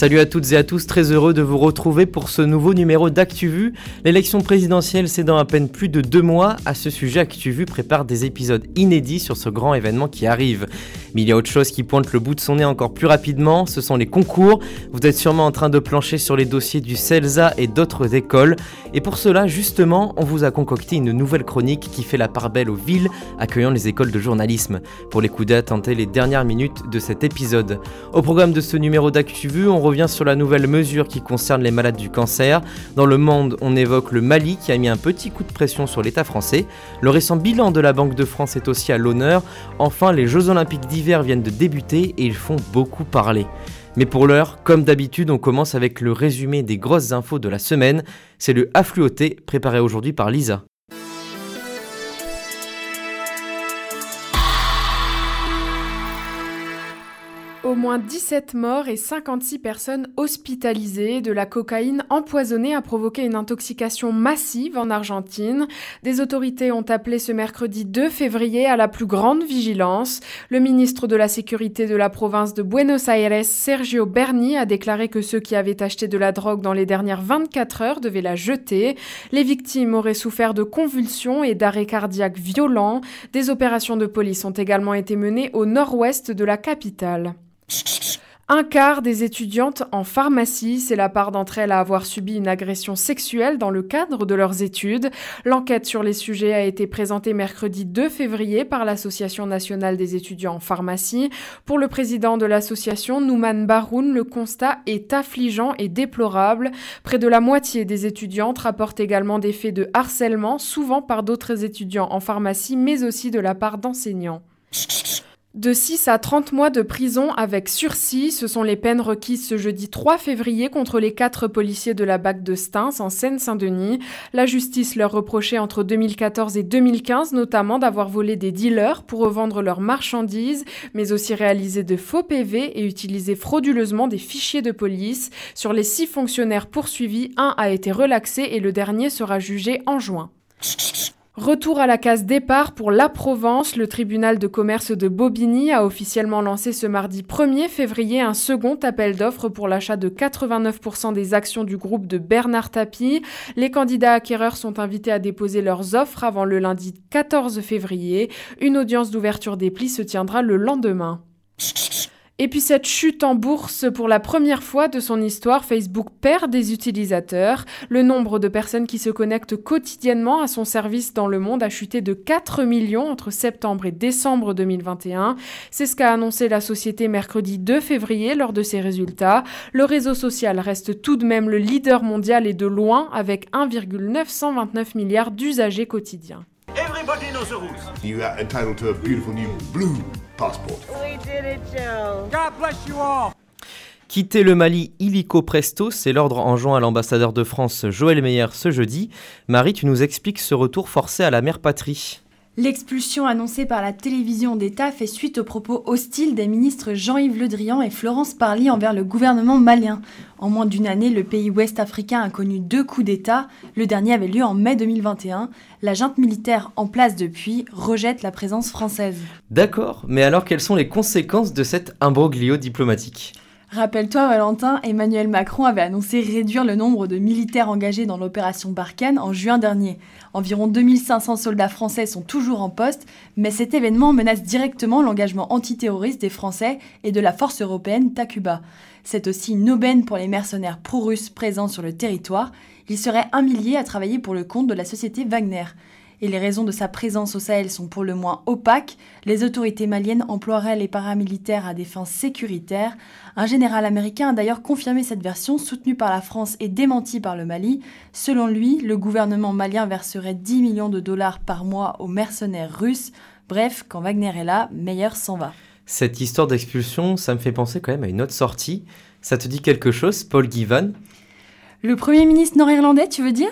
Salut à toutes et à tous, très heureux de vous retrouver pour ce nouveau numéro d'ActuVu. L'élection présidentielle, c'est dans à peine plus de deux mois. À ce sujet, ActuVu prépare des épisodes inédits sur ce grand événement qui arrive. Mais il y a autre chose qui pointe le bout de son nez encore plus rapidement, ce sont les concours. Vous êtes sûrement en train de plancher sur les dossiers du CELSA et d'autres écoles. Et pour cela, justement, on vous a concocté une nouvelle chronique qui fait la part belle aux villes accueillant les écoles de journalisme. Pour les coups date, les dernières minutes de cet épisode. Au programme de ce numéro d'ActuVu, on revient sur la nouvelle mesure qui concerne les malades du cancer. Dans le monde, on évoque le Mali qui a mis un petit coup de pression sur l'État français. Le récent bilan de la Banque de France est aussi à l'honneur. Enfin, les Jeux Olympiques d'hiver viennent de débuter et ils font beaucoup parler. Mais pour l'heure, comme d'habitude, on commence avec le résumé des grosses infos de la semaine. C'est le Affluoté préparé aujourd'hui par Lisa. Au moins 17 morts et 56 personnes hospitalisées. De la cocaïne empoisonnée a provoqué une intoxication massive en Argentine. Des autorités ont appelé ce mercredi 2 février à la plus grande vigilance. Le ministre de la Sécurité de la province de Buenos Aires, Sergio Berni, a déclaré que ceux qui avaient acheté de la drogue dans les dernières 24 heures devaient la jeter. Les victimes auraient souffert de convulsions et d'arrêts cardiaques violents. Des opérations de police ont également été menées au nord-ouest de la capitale. Un quart des étudiantes en pharmacie, c'est la part d'entre elles à avoir subi une agression sexuelle dans le cadre de leurs études. L'enquête sur les sujets a été présentée mercredi 2 février par l'Association nationale des étudiants en pharmacie. Pour le président de l'association, Nouman Baroun, le constat est affligeant et déplorable. Près de la moitié des étudiantes rapportent également des faits de harcèlement, souvent par d'autres étudiants en pharmacie, mais aussi de la part d'enseignants. De 6 à 30 mois de prison avec sursis, ce sont les peines requises ce jeudi 3 février contre les quatre policiers de la BAC de Stins en Seine-Saint-Denis. La justice leur reprochait entre 2014 et 2015 notamment d'avoir volé des dealers pour revendre leurs marchandises, mais aussi réalisé de faux PV et utilisé frauduleusement des fichiers de police. Sur les six fonctionnaires poursuivis, un a été relaxé et le dernier sera jugé en juin. Retour à la case départ pour la Provence. Le tribunal de commerce de Bobigny a officiellement lancé ce mardi 1er février un second appel d'offres pour l'achat de 89% des actions du groupe de Bernard Tapie. Les candidats acquéreurs sont invités à déposer leurs offres avant le lundi 14 février. Une audience d'ouverture des plis se tiendra le lendemain. Et puis cette chute en bourse, pour la première fois de son histoire, Facebook perd des utilisateurs. Le nombre de personnes qui se connectent quotidiennement à son service dans le monde a chuté de 4 millions entre septembre et décembre 2021. C'est ce qu'a annoncé la société mercredi 2 février lors de ses résultats. Le réseau social reste tout de même le leader mondial et de loin avec 1,929 milliards d'usagers quotidiens. You are entitled to a beautiful new blue passport. We did it, Joe. God bless you all. Quitter le Mali illico presto, c'est l'ordre enjoint à l'ambassadeur de France Joël Meyer ce jeudi. Marie, tu nous expliques ce retour forcé à la mère patrie. L'expulsion annoncée par la télévision d'État fait suite aux propos hostiles des ministres Jean-Yves Le Drian et Florence Parly envers le gouvernement malien. En moins d'une année, le pays ouest africain a connu deux coups d'État. Le dernier avait lieu en mai 2021. La junte militaire en place depuis rejette la présence française. D'accord, mais alors quelles sont les conséquences de cet imbroglio diplomatique? Rappelle-toi, Valentin, Emmanuel Macron avait annoncé réduire le nombre de militaires engagés dans l'opération Barkhane en juin dernier. Environ 2500 soldats français sont toujours en poste, mais cet événement menace directement l'engagement antiterroriste des Français et de la force européenne Takuba. C'est aussi une aubaine pour les mercenaires pro-russes présents sur le territoire. Il serait un millier à travailler pour le compte de la société Wagner et les raisons de sa présence au Sahel sont pour le moins opaques. Les autorités maliennes emploieraient les paramilitaires à des fins sécuritaires. Un général américain a d'ailleurs confirmé cette version, soutenue par la France et démentie par le Mali. Selon lui, le gouvernement malien verserait 10 millions de dollars par mois aux mercenaires russes. Bref, quand Wagner est là, Meyer s'en va. Cette histoire d'expulsion, ça me fait penser quand même à une autre sortie. Ça te dit quelque chose, Paul Givan Le Premier ministre nord-irlandais, tu veux dire?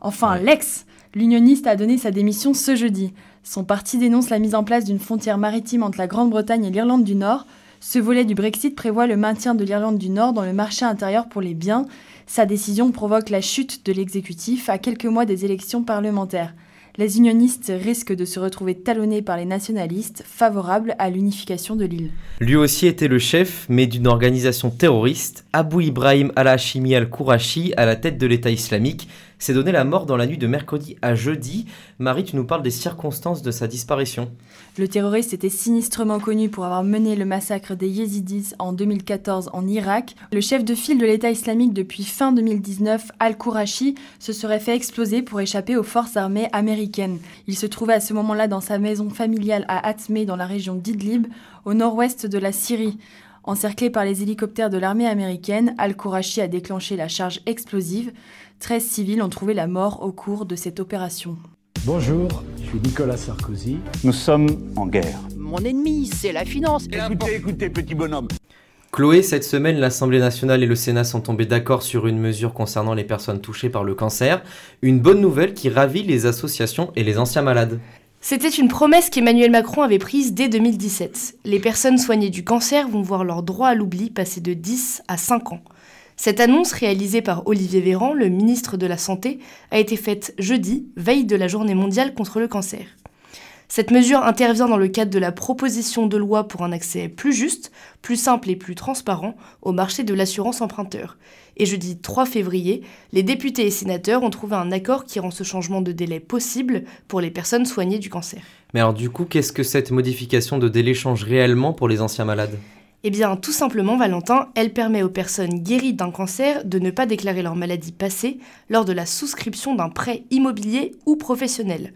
Enfin, l'ex L'unioniste a donné sa démission ce jeudi. Son parti dénonce la mise en place d'une frontière maritime entre la Grande-Bretagne et l'Irlande du Nord. Ce volet du Brexit prévoit le maintien de l'Irlande du Nord dans le marché intérieur pour les biens. Sa décision provoque la chute de l'exécutif à quelques mois des élections parlementaires. Les unionistes risquent de se retrouver talonnés par les nationalistes favorables à l'unification de l'île. Lui aussi était le chef, mais d'une organisation terroriste. Abu Ibrahim al-Hashimi al-Kourachi, à la tête de l'État islamique, s'est donné la mort dans la nuit de mercredi à jeudi. Marie, tu nous parles des circonstances de sa disparition. Le terroriste était sinistrement connu pour avoir mené le massacre des Yézidis en 2014 en Irak. Le chef de file de l'État islamique depuis fin 2019, Al-Kourachi, se serait fait exploser pour échapper aux forces armées américaines. Il se trouvait à ce moment-là dans sa maison familiale à Atmé dans la région d'Idlib, au nord-ouest de la Syrie. Encerclé par les hélicoptères de l'armée américaine, Al-Kourachi a déclenché la charge explosive. 13 civils ont trouvé la mort au cours de cette opération. Bonjour, je suis Nicolas Sarkozy. Nous sommes en guerre. Mon ennemi, c'est la finance. Écoutez, écoutez, petit bonhomme. Chloé, cette semaine, l'Assemblée nationale et le Sénat sont tombés d'accord sur une mesure concernant les personnes touchées par le cancer. Une bonne nouvelle qui ravit les associations et les anciens malades. C'était une promesse qu'Emmanuel Macron avait prise dès 2017. Les personnes soignées du cancer vont voir leur droit à l'oubli passer de 10 à 5 ans. Cette annonce, réalisée par Olivier Véran, le ministre de la Santé, a été faite jeudi, veille de la journée mondiale contre le cancer. Cette mesure intervient dans le cadre de la proposition de loi pour un accès plus juste, plus simple et plus transparent au marché de l'assurance emprunteur. Et jeudi 3 février, les députés et sénateurs ont trouvé un accord qui rend ce changement de délai possible pour les personnes soignées du cancer. Mais alors du coup, qu'est-ce que cette modification de délai change réellement pour les anciens malades? Eh bien, tout simplement, Valentin, elle permet aux personnes guéries d'un cancer de ne pas déclarer leur maladie passée lors de la souscription d'un prêt immobilier ou professionnel.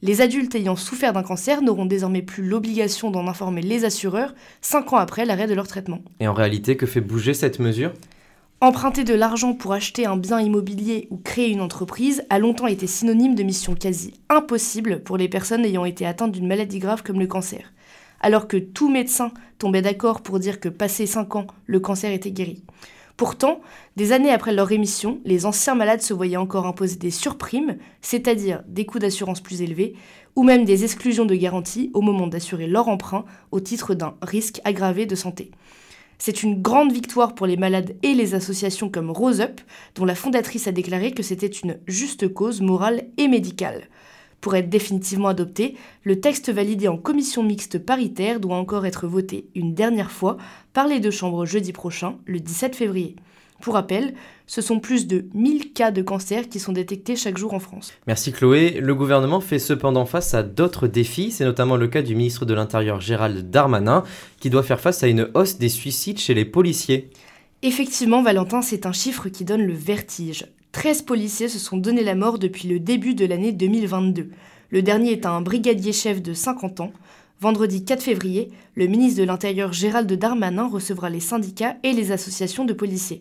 Les adultes ayant souffert d'un cancer n'auront désormais plus l'obligation d'en informer les assureurs 5 ans après l'arrêt de leur traitement. Et en réalité, que fait bouger cette mesure? Emprunter de l'argent pour acheter un bien immobilier ou créer une entreprise a longtemps été synonyme de mission quasi impossible pour les personnes ayant été atteintes d'une maladie grave comme le cancer alors que tout médecin tombait d'accord pour dire que passé 5 ans, le cancer était guéri. Pourtant, des années après leur rémission, les anciens malades se voyaient encore imposer des surprimes, c'est-à-dire des coûts d'assurance plus élevés, ou même des exclusions de garantie au moment d'assurer leur emprunt au titre d'un risque aggravé de santé. C'est une grande victoire pour les malades et les associations comme Rose Up, dont la fondatrice a déclaré que c'était une juste cause morale et médicale. Pour être définitivement adopté, le texte validé en commission mixte paritaire doit encore être voté une dernière fois par les deux chambres jeudi prochain, le 17 février. Pour rappel, ce sont plus de 1000 cas de cancer qui sont détectés chaque jour en France. Merci Chloé. Le gouvernement fait cependant face à d'autres défis. C'est notamment le cas du ministre de l'Intérieur Gérald Darmanin qui doit faire face à une hausse des suicides chez les policiers. Effectivement, Valentin, c'est un chiffre qui donne le vertige. 13 policiers se sont donné la mort depuis le début de l'année 2022. Le dernier est un brigadier-chef de 50 ans. Vendredi 4 février, le ministre de l'Intérieur Gérald Darmanin recevra les syndicats et les associations de policiers.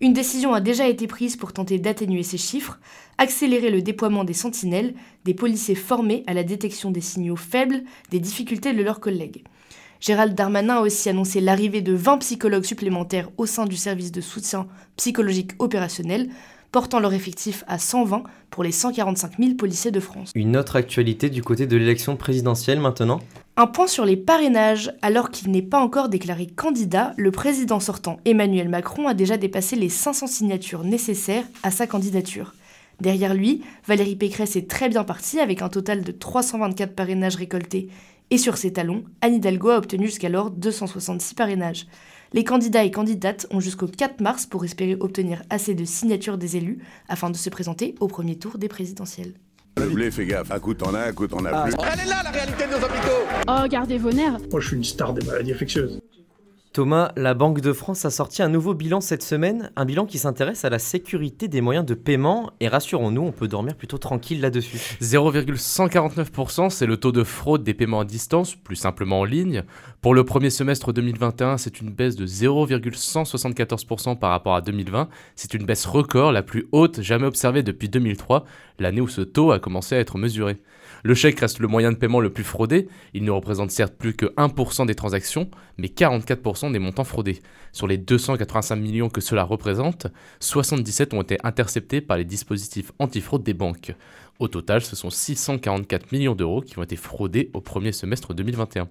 Une décision a déjà été prise pour tenter d'atténuer ces chiffres, accélérer le déploiement des sentinelles, des policiers formés à la détection des signaux faibles, des difficultés de leurs collègues. Gérald Darmanin a aussi annoncé l'arrivée de 20 psychologues supplémentaires au sein du service de soutien psychologique opérationnel, portant leur effectif à 120 pour les 145 000 policiers de France. Une autre actualité du côté de l'élection présidentielle maintenant un point sur les parrainages. Alors qu'il n'est pas encore déclaré candidat, le président sortant Emmanuel Macron a déjà dépassé les 500 signatures nécessaires à sa candidature. Derrière lui, Valérie Pécresse est très bien partie avec un total de 324 parrainages récoltés. Et sur ses talons, Anne Hidalgo a obtenu jusqu'alors 266 parrainages. Les candidats et candidates ont jusqu'au 4 mars pour espérer obtenir assez de signatures des élus afin de se présenter au premier tour des présidentielles. Le fais gaffe. Un coup t'en as, un coup t'en as Ah. plus. Elle est là la réalité de nos hôpitaux Oh, gardez vos nerfs Moi, je suis une star des maladies infectieuses. Thomas, la Banque de France a sorti un nouveau bilan cette semaine, un bilan qui s'intéresse à la sécurité des moyens de paiement, et rassurons-nous, on peut dormir plutôt tranquille là-dessus. 0,149%, c'est le taux de fraude des paiements à distance, plus simplement en ligne. Pour le premier semestre 2021, c'est une baisse de 0,174% par rapport à 2020. C'est une baisse record, la plus haute jamais observée depuis 2003, l'année où ce taux a commencé à être mesuré. Le chèque reste le moyen de paiement le plus fraudé, il ne représente certes plus que 1% des transactions, mais 44% des montants fraudés. Sur les 285 millions que cela représente, 77 ont été interceptés par les dispositifs antifraude des banques. Au total, ce sont 644 millions d'euros qui ont été fraudés au premier semestre 2021.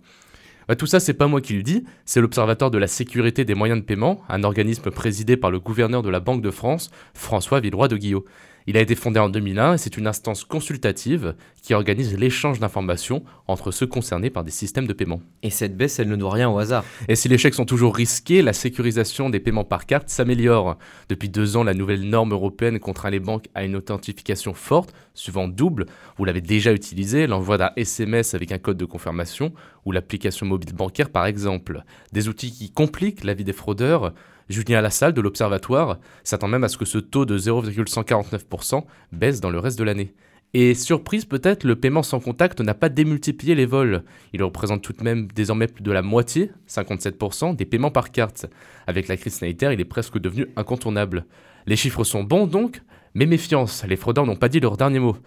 Bah, tout ça, c'est pas moi qui le dis, c'est l'Observatoire de la sécurité des moyens de paiement, un organisme présidé par le gouverneur de la Banque de France, François Villeroy de Guillot. Il a été fondé en 2001 et c'est une instance consultative qui organise l'échange d'informations entre ceux concernés par des systèmes de paiement. Et cette baisse, elle ne doit rien au hasard. Et si les chèques sont toujours risqués, la sécurisation des paiements par carte s'améliore. Depuis deux ans, la nouvelle norme européenne contraint les banques à une authentification forte, souvent double. Vous l'avez déjà utilisé, l'envoi d'un SMS avec un code de confirmation ou l'application mobile bancaire par exemple. Des outils qui compliquent la vie des fraudeurs. Julien Lassalle de l'Observatoire s'attend même à ce que ce taux de 0,149% baisse dans le reste de l'année. Et surprise peut-être, le paiement sans contact n'a pas démultiplié les vols. Il représente tout de même désormais plus de la moitié, 57%, des paiements par carte. Avec la crise sanitaire, il est presque devenu incontournable. Les chiffres sont bons donc, mais méfiance, les fraudeurs n'ont pas dit leur dernier mot.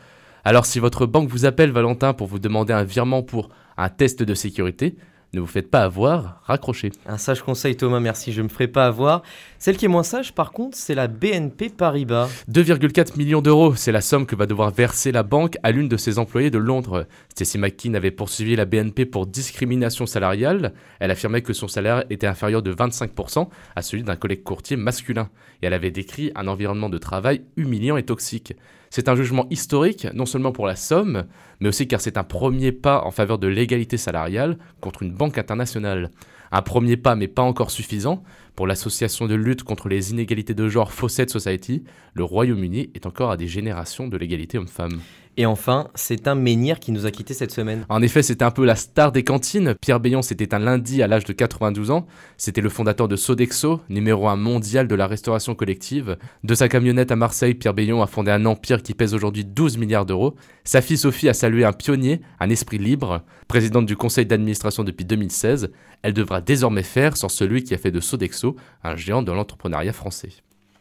Alors si votre banque vous appelle Valentin pour vous demander un virement pour un test de sécurité, ne vous faites pas avoir, raccrochez. Un sage conseil Thomas, merci, je ne me ferai pas avoir. Celle qui est moins sage par contre, c'est la BNP Paribas. 2,4 millions d'euros, c'est la somme que va devoir verser la banque à l'une de ses employés de Londres. Stacy McKean avait poursuivi la BNP pour discrimination salariale. Elle affirmait que son salaire était inférieur de 25% à celui d'un collègue courtier masculin. Et elle avait décrit un environnement de travail humiliant et toxique. C'est un jugement historique, non seulement pour la somme, mais aussi car c'est un premier pas en faveur de l'égalité salariale contre une banque internationale. Un premier pas, mais pas encore suffisant. Pour l'association de lutte contre les inégalités de genre Fawcett Society, le Royaume-Uni est encore à des générations de l'égalité homme-femme. Et enfin, c'est un menhir qui nous a quittés cette semaine. En effet, c'était un peu la star des cantines. Pierre Béon s'était un lundi à l'âge de 92 ans. C'était le fondateur de Sodexo, numéro un mondial de la restauration collective. De sa camionnette à Marseille, Pierre Béon a fondé un empire qui pèse aujourd'hui 12 milliards d'euros. Sa fille Sophie a salué un pionnier, un esprit libre. Présidente du conseil d'administration depuis 2016, elle devra désormais faire sans celui qui a fait de Sodexo un géant de l'entrepreneuriat français.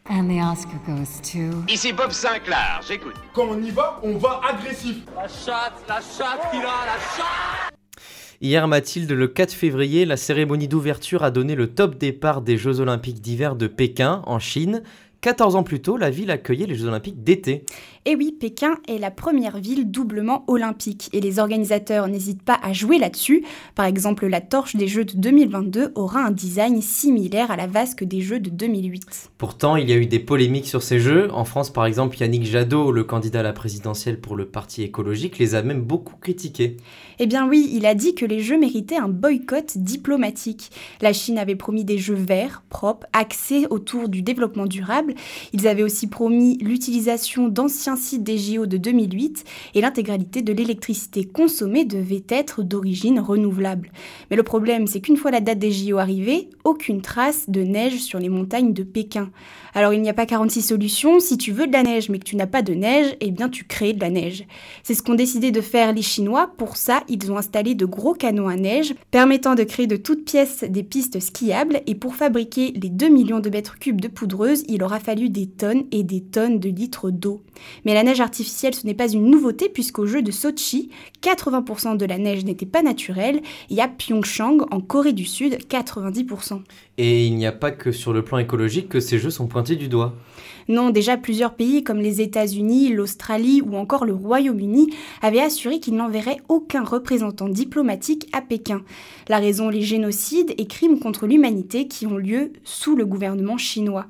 And the Oscar goes to... Ici Bob Sinclair, j'écoute. Quand on y va, on va agressif. La chatte, la chatte qu'il a, la chatte Hier, Mathilde, le 4 février, la cérémonie d'ouverture a donné le top départ des Jeux Olympiques d'hiver de Pékin, en Chine. 14 ans plus tôt, la ville accueillait les Jeux Olympiques d'été. Et oui, Pékin est la première ville doublement olympique et les organisateurs n'hésitent pas à jouer là-dessus. Par exemple, la torche des Jeux de 2022 aura un design similaire à la vasque des Jeux de 2008. Pourtant, il y a eu des polémiques sur ces Jeux. En France, par exemple, Yannick Jadot, le candidat à la présidentielle pour le Parti écologique, les a même beaucoup critiqués. Eh bien oui, il a dit que les Jeux méritaient un boycott diplomatique. La Chine avait promis des Jeux verts, propres, axés autour du développement durable. Ils avaient aussi promis l'utilisation d'anciens site des JO de 2008 et l'intégralité de l'électricité consommée devait être d'origine renouvelable. Mais le problème, c'est qu'une fois la date des JO arrivée, aucune trace de neige sur les montagnes de Pékin. Alors il n'y a pas 46 solutions, si tu veux de la neige mais que tu n'as pas de neige, eh bien tu crées de la neige. C'est ce qu'ont décidé de faire les Chinois, pour ça ils ont installé de gros canons à neige permettant de créer de toutes pièces des pistes skiables et pour fabriquer les 2 millions de mètres cubes de poudreuse, il aura fallu des tonnes et des tonnes de litres d'eau. Mais la neige artificielle ce n'est pas une nouveauté puisqu'au jeu de Sochi, 80% de la neige n'était pas naturelle et à Pyeongchang en Corée du Sud, 90%. Et il n'y a pas que sur le plan écologique que ces jeux sont pointés du doigt. Non, déjà plusieurs pays comme les États-Unis, l'Australie ou encore le Royaume-Uni avaient assuré qu'ils n'enverraient aucun représentant diplomatique à Pékin. La raison, les génocides et crimes contre l'humanité qui ont lieu sous le gouvernement chinois.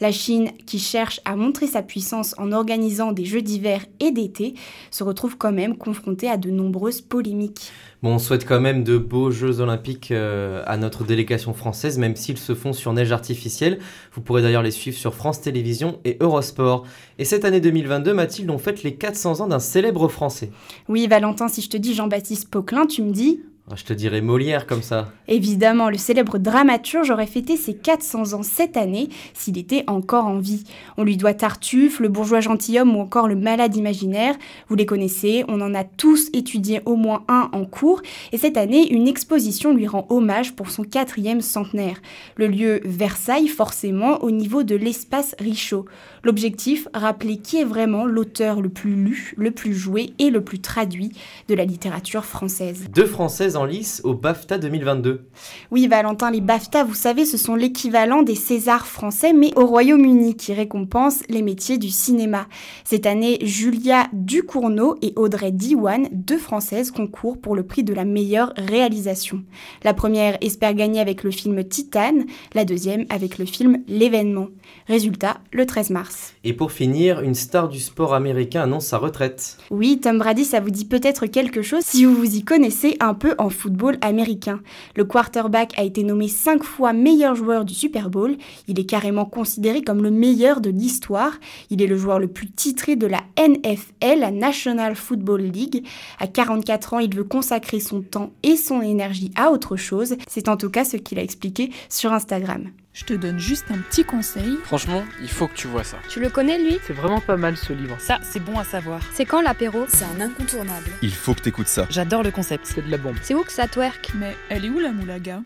La Chine, qui cherche à montrer sa puissance en organisant des Jeux d'hiver et d'été, se retrouve quand même confrontée à de nombreuses polémiques. On souhaite quand même de beaux Jeux olympiques euh, à notre délégation française, même s'ils se font sur neige artificielle. Vous pourrez d'ailleurs les suivre sur France Télévisions et Eurosport. Et cette année 2022, Mathilde, on fête les 400 ans d'un célèbre Français. Oui, Valentin, si je te dis Jean-Baptiste Poquelin, tu me dis je te dirais Molière comme ça. Évidemment, le célèbre dramaturge aurait fêté ses 400 ans cette année s'il était encore en vie. On lui doit Tartuffe, le bourgeois gentilhomme ou encore le malade imaginaire. Vous les connaissez, on en a tous étudié au moins un en cours. Et cette année, une exposition lui rend hommage pour son quatrième centenaire. Le lieu Versailles, forcément, au niveau de l'espace Richaud. L'objectif, rappeler qui est vraiment l'auteur le plus lu, le plus joué et le plus traduit de la littérature française. Deux Françaises en lice au BAFTA 2022. Oui, Valentin, les BAFTA, vous savez, ce sont l'équivalent des Césars français, mais au Royaume-Uni, qui récompense les métiers du cinéma. Cette année, Julia Ducournau et Audrey Diwan, deux Françaises, concourent pour le prix de la meilleure réalisation. La première espère gagner avec le film Titane, la deuxième avec le film L'événement. Résultat, le 13 mars. Et pour finir, une star du sport américain annonce sa retraite. Oui, Tom Brady, ça vous dit peut-être quelque chose si vous vous y connaissez un peu en football américain. Le quarterback a été nommé 5 fois meilleur joueur du Super Bowl. Il est carrément considéré comme le meilleur de l'histoire. Il est le joueur le plus titré de la NFL, la National Football League. À 44 ans, il veut consacrer son temps et son énergie à autre chose. C'est en tout cas ce qu'il a expliqué sur Instagram. Je te donne juste un petit conseil. Franchement, il faut que tu vois ça. Tu le connais lui? C'est vraiment pas mal ce livre. Ça, c'est bon à savoir. C'est quand l'apéro? C'est un incontournable. Il faut que t'écoutes ça. J'adore le concept. C'est de la bombe. C'est où que ça twerk? Mais elle est où la moulaga?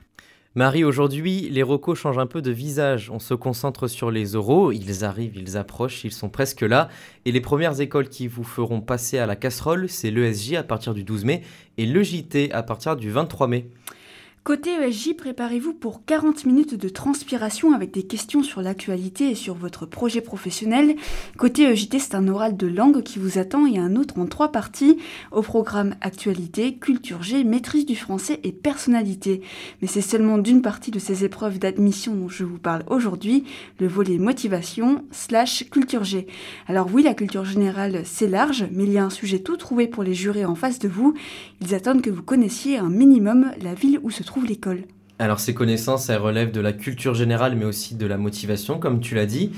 Marie, aujourd'hui, les recos changent un peu de visage. On se concentre sur les oraux. Ils arrivent, ils approchent, ils sont presque là. Et les premières écoles qui vous feront passer à la casserole, c'est l'ESJ à partir du 12 mai et le JT à partir du 23 mai. Côté ESJ, préparez-vous pour 40 minutes de transpiration avec des questions sur l'actualité et sur votre projet professionnel. Côté EJT, c'est un oral de langue qui vous attend et un autre en trois parties au programme actualité, culture G, maîtrise du français et personnalité. Mais c'est seulement d'une partie de ces épreuves d'admission dont je vous parle aujourd'hui, le volet motivation slash culture G. Alors oui, la culture générale, c'est large, mais il y a un sujet tout trouvé pour les jurés en face de vous. Ils attendent que vous connaissiez un minimum la ville où se trouve l'école? Alors ces connaissances, elles relèvent de la culture générale, mais aussi de la motivation, comme tu l'as dit.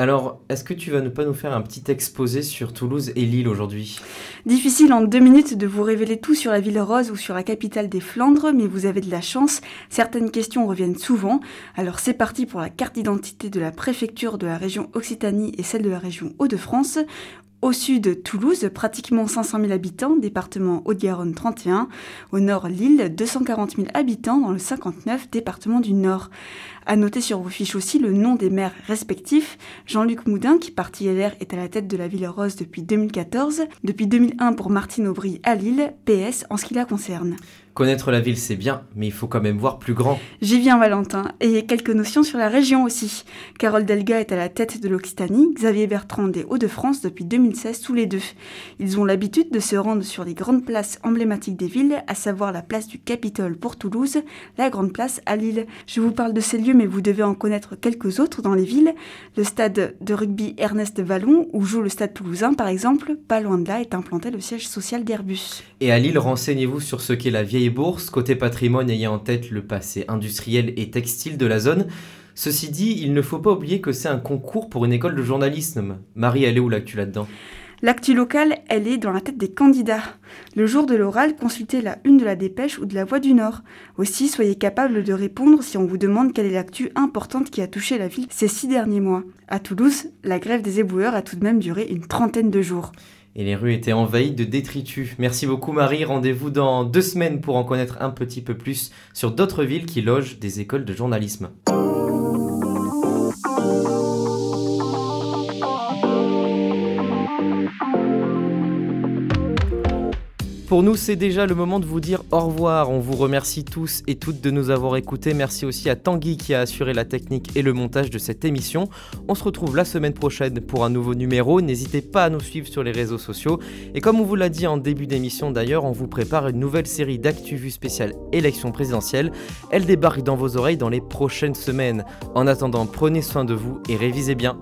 Alors, est-ce que tu vas ne pas nous faire un petit exposé sur Toulouse et Lille aujourd'hui? Difficile en deux minutes de vous révéler tout sur la ville rose ou sur la capitale des Flandres, mais vous avez de la chance. Certaines questions reviennent souvent. Alors c'est parti pour la carte d'identité de la préfecture de la région Occitanie et celle de la région Hauts-de-France. Au sud, Toulouse, pratiquement 500 000 habitants, département Haute-Garonne 31. Au nord, Lille, 240 000 habitants dans le 59, département du Nord. À noter sur vos fiches aussi le nom des maires respectifs. Jean-Luc Moudin, qui parti LR, est à la tête de la ville rose depuis 2014. Depuis 2001 pour Martine Aubry à Lille, PS en ce qui la concerne. Connaître la ville, c'est bien, mais il faut quand même voir plus grand. J'y viens, Valentin, et quelques notions sur la région aussi. Carole Delga est à la tête de l'Occitanie, Xavier Bertrand des Hauts-de-France depuis 2016, tous les deux. Ils ont l'habitude de se rendre sur les grandes places emblématiques des villes, à savoir la place du Capitole pour Toulouse, la grande place à Lille. Je vous parle de ces lieux, mais vous devez en connaître quelques autres dans les villes. Le stade de rugby Ernest Vallon, où joue le stade toulousain par exemple, pas loin de là est implanté le siège social d'Airbus. Et à Lille, renseignez-vous sur ce qu'est la vieille bourse, côté patrimoine ayant en tête le passé industriel et textile de la zone. Ceci dit, il ne faut pas oublier que c'est un concours pour une école de journalisme. Marie, elle est où l'actu là-dedans? L'actu locale, elle est dans la tête des candidats. Le jour de l'oral, consultez la une de la dépêche ou de la voix du Nord. Aussi, soyez capable de répondre si on vous demande quelle est l'actu importante qui a touché la ville ces six derniers mois. À Toulouse, la grève des éboueurs a tout de même duré une trentaine de jours. Et les rues étaient envahies de détritus. Merci beaucoup Marie, rendez-vous dans deux semaines pour en connaître un petit peu plus sur d'autres villes qui logent des écoles de journalisme. Pour nous, c'est déjà le moment de vous dire au revoir. On vous remercie tous et toutes de nous avoir écoutés. Merci aussi à Tanguy qui a assuré la technique et le montage de cette émission. On se retrouve la semaine prochaine pour un nouveau numéro. N'hésitez pas à nous suivre sur les réseaux sociaux. Et comme on vous l'a dit en début d'émission d'ailleurs, on vous prépare une nouvelle série d'ActuVu spéciale élection présidentielle. Elle débarque dans vos oreilles dans les prochaines semaines. En attendant, prenez soin de vous et révisez bien.